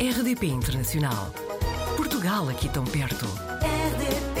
RDP Internacional. Portugal aqui tão perto. RDP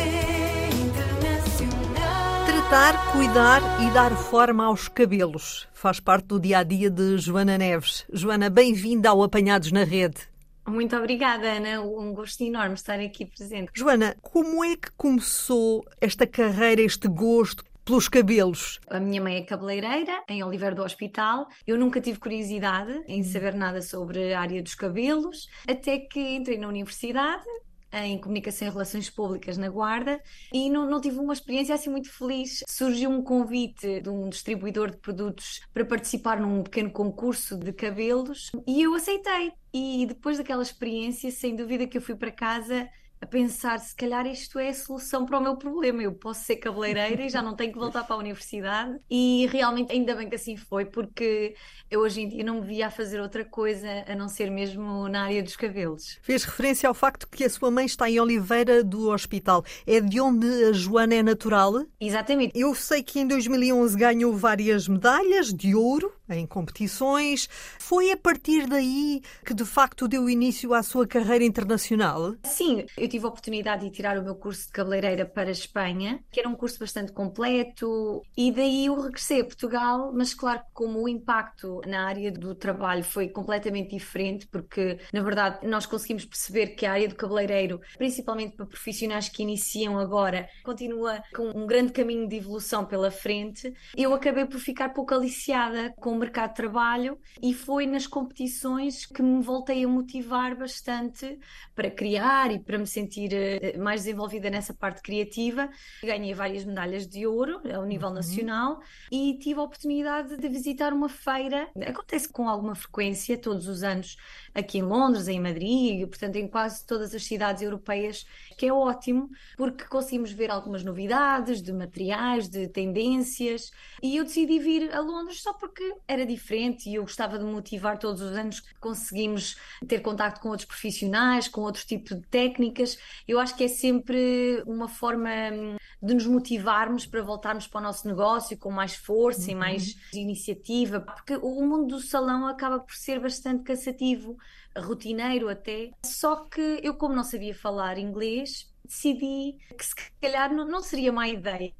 Internacional. Tratar, cuidar e dar forma aos cabelos faz parte do dia a dia de Joana Neves. Joana, bem-vinda ao Apanhados na Rede. Muito obrigada, Ana. Um gosto enorme estar aqui presente. Joana, como é que começou esta carreira, este gosto pelos cabelos? A minha mãe é cabeleireira em Oliveira do Hospital. Eu nunca tive curiosidade em saber nada sobre a área dos cabelos, até que entrei na universidade em Comunicação e Relações Públicas na Guarda e não, não, tive uma experiência assim muito feliz. Surgiu um convite de um distribuidor de produtos para participar num pequeno concurso de cabelos e eu aceitei. E depois daquela experiência, sem dúvida que eu fui para casa a pensar se calhar isto é a solução para o meu problema. Eu posso ser cabeleireira e já não tenho que voltar para a universidade. E realmente, ainda bem que assim foi, porque eu hoje em dia não me via a fazer outra coisa a não ser mesmo na área dos cabelos. Fez referência ao facto que a sua mãe está em Oliveira do Hospital. É de onde a Joana é natural? Exatamente. Eu sei que em 2011 ganhou várias medalhas de ouro em competições. Foi a partir daí que de facto deu início à sua carreira internacional? Sim, eu tive a oportunidade de tirar o meu curso de cabeleireira para a Espanha, que era um curso bastante completo, e daí eu regressei a Portugal, mas claro que como o impacto na área do trabalho foi completamente diferente, porque na verdade nós conseguimos perceber que a área do cabeleireiro, principalmente para profissionais que iniciam agora, continua com um grande caminho de evolução pela frente. Eu acabei por ficar pouco aliciada com o mercado de trabalho e foi nas competições que me voltei a motivar bastante para criar e para me sentir eh, mais desenvolvida nessa parte criativa. Ganhei várias medalhas de ouro ao nível uhum. nacional e tive a oportunidade de visitar uma feira. Acontece com alguma frequência, todos os anos, aqui em Londres, em Madrid, e, portanto em quase todas as cidades europeias, que é ótimo porque conseguimos ver algumas novidades de materiais, de tendências. E eu decidi vir a Londres só porque era diferente e eu gostava de motivar todos os anos que conseguimos ter contato com outros profissionais, com outro tipo de técnicas. Eu acho que é sempre uma forma hum, de nos motivarmos para voltarmos para o nosso negócio com mais força uhum. e mais iniciativa, porque o mundo do salão acaba por ser bastante cansativo, rotineiro até. Só que eu, como não sabia falar inglês, decidi que se calhar não, não seria má ideia,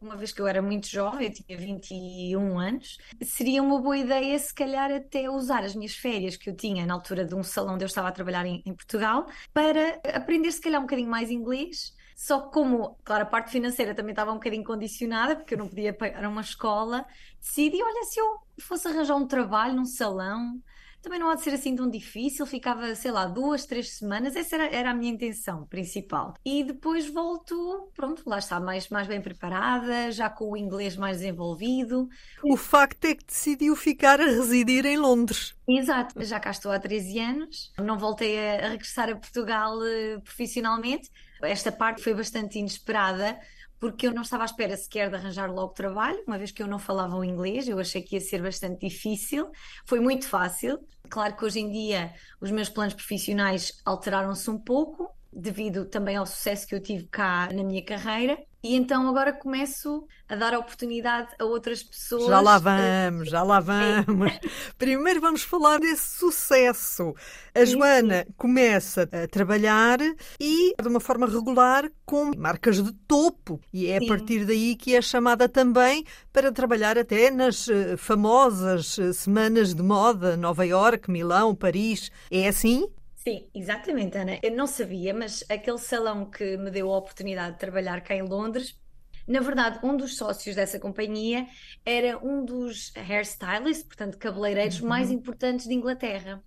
uma vez que eu era muito jovem, eu tinha 21 anos, seria uma boa ideia se calhar até usar as minhas férias que eu tinha na altura de um salão onde eu estava a trabalhar em, em Portugal para aprender se calhar um bocadinho mais inglês. Só como, claro, a parte financeira também estava um bocadinho condicionada, porque eu não podia pagar uma escola, decidi, olha, se eu fosse arranjar um trabalho num salão, também não há de ser assim tão difícil, ficava, sei lá, duas, três semanas, essa era, era a minha intenção principal. E depois volto, pronto, lá está, mais, mais bem preparada, já com o inglês mais desenvolvido. O facto é que decidiu ficar a residir em Londres. Exato, já cá estou há 13 anos, não voltei a, a regressar a Portugal uh, profissionalmente. Esta parte foi bastante inesperada, porque eu não estava à espera sequer de arranjar logo trabalho, uma vez que eu não falava o inglês, eu achei que ia ser bastante difícil. Foi muito fácil. Claro que hoje em dia os meus planos profissionais alteraram-se um pouco, devido também ao sucesso que eu tive cá na minha carreira. E então agora começo a dar a oportunidade a outras pessoas. Já lá vamos, já lá vamos. Primeiro vamos falar desse sucesso. A Joana começa a trabalhar e de uma forma regular com marcas de topo. E é a partir daí que é chamada também para trabalhar até nas eh, famosas eh, semanas de moda, Nova York, Milão, Paris. É assim? Sim, exatamente, Ana. Eu não sabia, mas aquele salão que me deu a oportunidade de trabalhar cá em Londres, na verdade, um dos sócios dessa companhia era um dos hairstylists, portanto, cabeleireiros uhum. mais importantes de Inglaterra.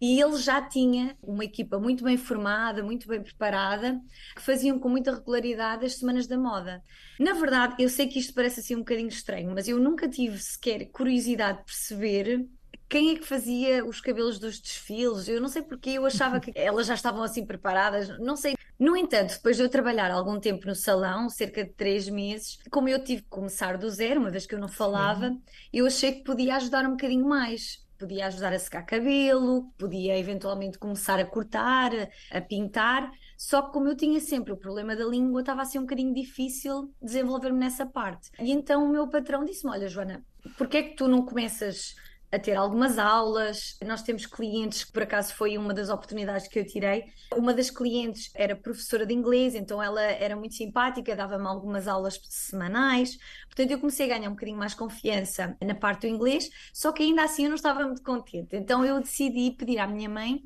E ele já tinha uma equipa muito bem formada, muito bem preparada, que faziam com muita regularidade as semanas da moda. Na verdade, eu sei que isto parece assim um bocadinho estranho, mas eu nunca tive sequer curiosidade de perceber quem é que fazia os cabelos dos desfiles? Eu não sei porque eu achava que elas já estavam assim preparadas, não sei. No entanto, depois de eu trabalhar algum tempo no salão, cerca de três meses, como eu tive que começar do zero, uma vez que eu não falava, Sim. eu achei que podia ajudar um bocadinho mais. Podia ajudar a secar cabelo, podia eventualmente começar a cortar, a pintar. Só que como eu tinha sempre o problema da língua, estava assim um bocadinho difícil desenvolver-me nessa parte. E então o meu patrão disse-me: Olha, Joana, porquê é que tu não começas a ter algumas aulas. Nós temos clientes, que por acaso foi uma das oportunidades que eu tirei. Uma das clientes era professora de inglês, então ela era muito simpática, dava-me algumas aulas semanais. Portanto, eu comecei a ganhar um bocadinho mais confiança na parte do inglês, só que ainda assim eu não estava muito contente. Então eu decidi pedir à minha mãe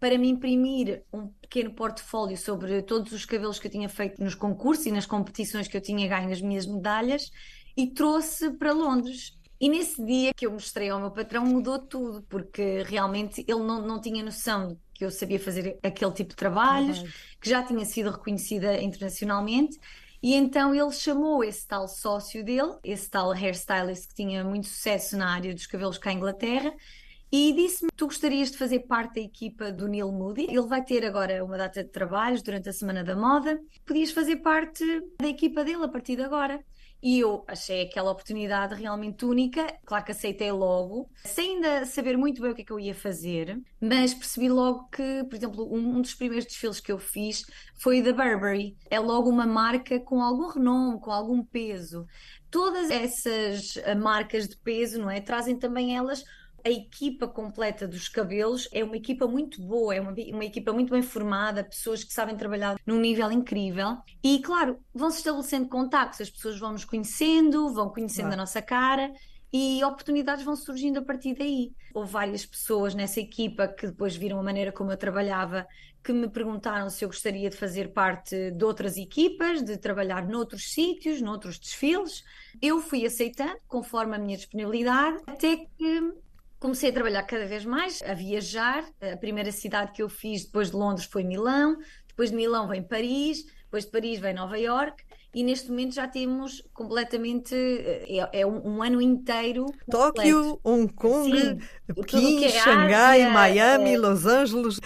para me imprimir um pequeno portfólio sobre todos os cabelos que eu tinha feito nos concursos e nas competições que eu tinha ganho as minhas medalhas e trouxe para Londres. E nesse dia que eu mostrei ao meu patrão mudou tudo, porque realmente ele não, não tinha noção de que eu sabia fazer aquele tipo de trabalhos, que já tinha sido reconhecida internacionalmente. E então ele chamou esse tal sócio dele, esse tal hairstylist que tinha muito sucesso na área dos cabelos cá em Inglaterra, e disse-me: Tu gostarias de fazer parte da equipa do Neil Moody? Ele vai ter agora uma data de trabalhos durante a Semana da Moda. Podias fazer parte da equipa dele a partir de agora. E eu achei aquela oportunidade realmente única. Claro que aceitei logo, sem ainda saber muito bem o que é que eu ia fazer, mas percebi logo que, por exemplo, um, um dos primeiros desfiles que eu fiz foi da Burberry. É logo uma marca com algum renome, com algum peso. Todas essas eh, marcas de peso, não é? Trazem também elas a equipa completa dos cabelos é uma equipa muito boa, é uma, uma equipa muito bem formada, pessoas que sabem trabalhar num nível incrível. E, claro, vão-se estabelecendo contactos, as pessoas vão nos conhecendo, vão conhecendo a nossa cara e oportunidades vão surgindo a partir daí. Houve várias pessoas nessa equipa que depois viram a maneira como eu trabalhava, que me perguntaram se eu gostaria de fazer parte de outras equipas, de trabalhar noutros sítios, noutros desfiles. Eu fui aceitando conforme a minha disponibilidade, até que comecei a trabalhar cada vez mais, a viajar. A primeira cidade que eu fiz depois de Londres foi Milão, depois de Milão vem Paris, depois de Paris vem Nova York e neste momento já temos completamente é, é um, um, ano inteiro Tóquio, Hong Kong, Sim, Pequim, é Xangai, Ásia, Miami, é, Los Angeles,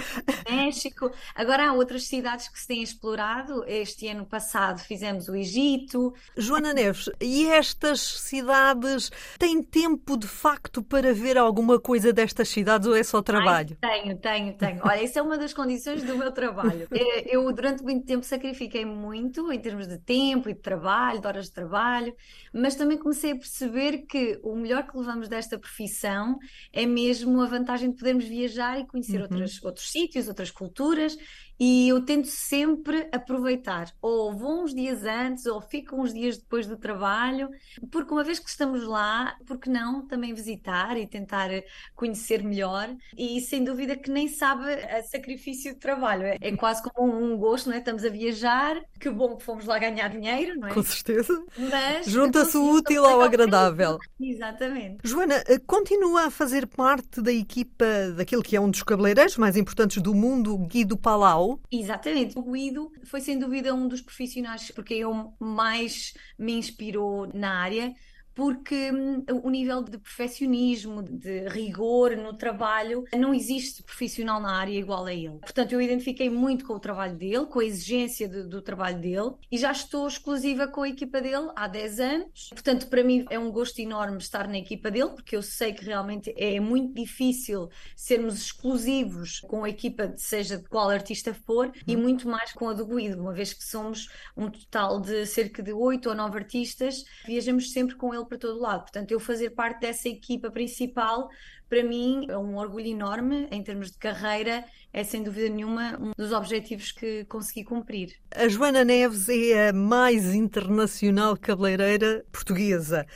México. Agora há outras cidades que se têm explorado. Este ano passado fizemos o Egito. Joana Neves, e estas cidades têm tempo de facto para ver alguma coisa destas cidades ou é só trabalho? Ai, tenho, tenho, tenho. Olha, isso é uma das condições do meu trabalho. É, eu durante muito tempo sacrifiquei muito em termos de tempo tempo e de trabalho, de horas de trabalho, mas também comecei a perceber que o melhor que levamos desta profissão é mesmo a vantagem de podermos viajar e conhecer uhum. outros, outros sítios, outras culturas e eu tento sempre aproveitar, ou vou uns dias antes, ou fico uns dias depois do trabalho, porque uma vez que estamos lá, por que não também visitar e tentar conhecer melhor? E sem dúvida que nem sabe a sacrifício de trabalho, é, é quase como um gosto, não é? Estamos a viajar, que bom que fomos lá ganhar dinheiro, não é? Com certeza. Mas junta-se o útil ao agradável. Exatamente. Joana, eh, continua a fazer parte da equipa daquele que é um dos cabeleireiros mais importantes do mundo, Guido Palau. Exatamente. O Guido foi sem dúvida um dos profissionais porque eu mais me inspirou na área porque hum, o nível de perfeccionismo, de rigor no trabalho, não existe profissional na área igual a ele. Portanto, eu identifiquei muito com o trabalho dele, com a exigência de, do trabalho dele e já estou exclusiva com a equipa dele há 10 anos. Portanto, para mim é um gosto enorme estar na equipa dele, porque eu sei que realmente é muito difícil sermos exclusivos com a equipa, seja de qual artista for, e muito mais com a do Guido, uma vez que somos um total de cerca de 8 ou 9 artistas, viajamos sempre com ele ele para todo lado. Portanto, eu fazer parte dessa equipa principal, para mim, é um orgulho enorme em termos de carreira. É sem dúvida nenhuma um dos objetivos que consegui cumprir. A Joana Neves é a mais internacional cabeleireira portuguesa.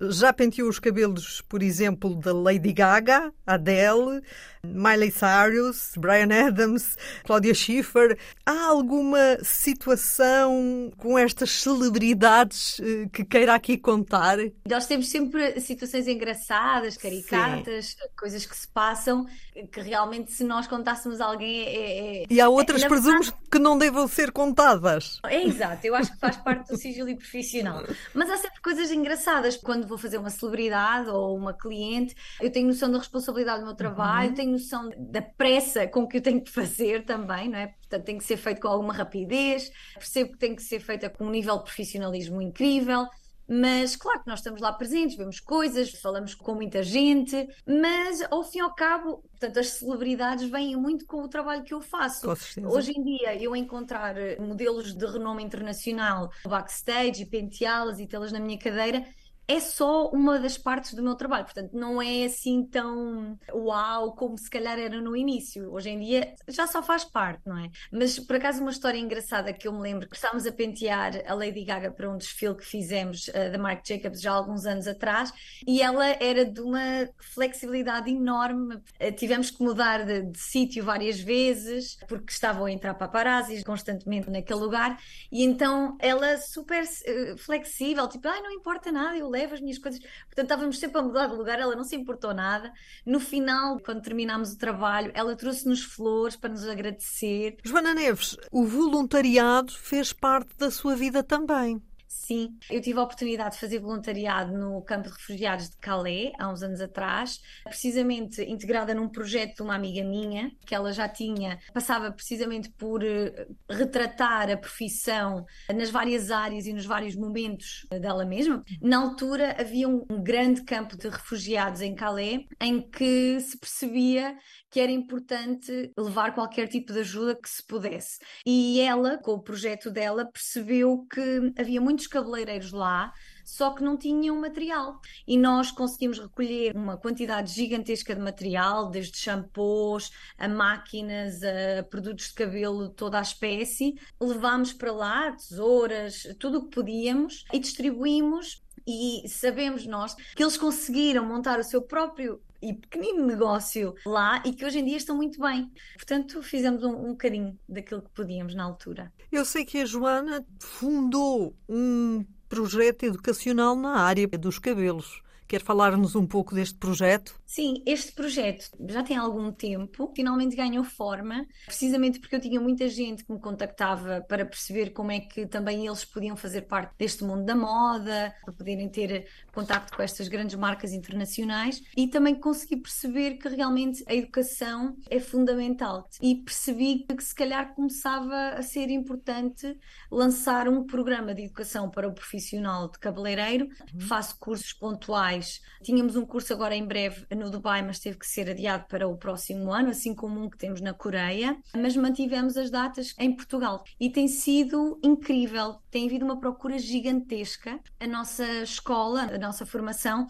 Já penteou os cabelos, por exemplo, da Lady Gaga, Adele, Miley Cyrus, Brian Adams, Claudia Schiffer. Há alguma situação com estas celebridades eh, que queira aqui contar? Nós temos sempre situações engraçadas, caricatas, Sim. coisas que se passam que realmente se nós contássemos alguém é, é... E há outras, é, presumos, que não devam ser contadas. É exato, eu acho que faz parte do sigilo profissional. Mas há sempre coisas engraçadas. Quando vou fazer uma celebridade ou uma cliente, eu tenho noção da responsabilidade do meu trabalho, uhum. tenho noção da pressa com que eu tenho que fazer também, não é? Portanto, tem que ser feito com alguma rapidez, percebo que tem que ser feita com um nível de profissionalismo incrível. Mas claro que nós estamos lá presentes, vemos coisas, falamos com muita gente, mas ao fim e ao cabo, portanto, as celebridades vêm muito com o trabalho que eu faço. Hoje em dia, eu encontrar modelos de renome internacional backstage e penteá-las e tê-las na minha cadeira é só uma das partes do meu trabalho. Portanto, não é assim tão uau como se calhar era no início. Hoje em dia já só faz parte, não é? Mas por acaso, uma história engraçada que eu me lembro que estávamos a pentear a Lady Gaga para um desfile que fizemos uh, da Marc Jacobs já há alguns anos atrás e ela era de uma flexibilidade enorme. Uh, tivemos que mudar de, de sítio várias vezes porque estavam a entrar paparazzis constantemente naquele lugar e então ela super uh, flexível, tipo, ai, não importa nada, eu levo as minhas coisas. Portanto, estávamos sempre a mudar de lugar, ela não se importou nada. No final, quando terminámos o trabalho, ela trouxe-nos flores para nos agradecer. Joana Neves, o voluntariado fez parte da sua vida também. Sim, eu tive a oportunidade de fazer voluntariado no campo de refugiados de Calais, há uns anos atrás, precisamente integrada num projeto de uma amiga minha, que ela já tinha, passava precisamente por eh, retratar a profissão nas várias áreas e nos vários momentos dela mesma. Na altura havia um grande campo de refugiados em Calais, em que se percebia que era importante levar qualquer tipo de ajuda que se pudesse. E ela, com o projeto dela, percebeu que havia muitos cabeleireiros lá só que não tinham material. E nós conseguimos recolher uma quantidade gigantesca de material, desde shampoos, a máquinas, a produtos de cabelo, toda a espécie. Levámos para lá tesouras, tudo o que podíamos e distribuímos. E sabemos nós que eles conseguiram montar o seu próprio e pequenino negócio lá e que hoje em dia estão muito bem. Portanto, fizemos um, um bocadinho daquilo que podíamos na altura. Eu sei que a Joana fundou um projeto educacional na área dos cabelos. Quer falar-nos um pouco deste projeto? Sim, este projeto já tem algum tempo, finalmente ganhou forma, precisamente porque eu tinha muita gente que me contactava para perceber como é que também eles podiam fazer parte deste mundo da moda, para poderem ter contacto com estas grandes marcas internacionais e também consegui perceber que realmente a educação é fundamental. E percebi que se calhar começava a ser importante lançar um programa de educação para o profissional de cabeleireiro. Uhum. Faço cursos pontuais. Tínhamos um curso agora em breve no Dubai, mas teve que ser adiado para o próximo ano, assim como um que temos na Coreia, mas mantivemos as datas em Portugal e tem sido incrível. Tem havido uma procura gigantesca. A nossa escola, a nossa formação,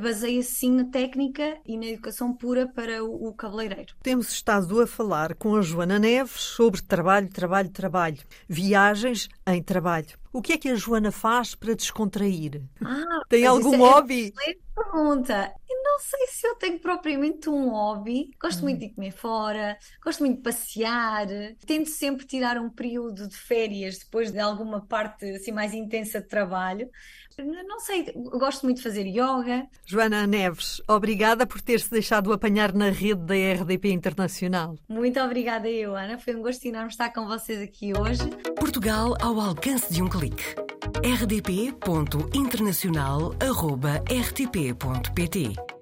baseia-se sim na técnica e na educação pura para o, o cabeleireiro. Temos estado a falar com a Joana Neves sobre trabalho, trabalho, trabalho, viagens em trabalho. O que é que a Joana faz para descontrair? Ah, Tem algum é hobby? É pergunta. Não sei se eu tenho propriamente um hobby. Gosto hum. muito de comer fora, gosto muito de passear. Tento sempre tirar um período de férias depois de alguma parte assim mais intensa de trabalho. Não sei, gosto muito de fazer yoga. Joana Neves, obrigada por ter-se deixado apanhar na rede da RDP Internacional. Muito obrigada eu, Ana. Foi um gosto enorme estar com vocês aqui hoje. Portugal ao alcance de um clique. rdp.internacional.rtp.pt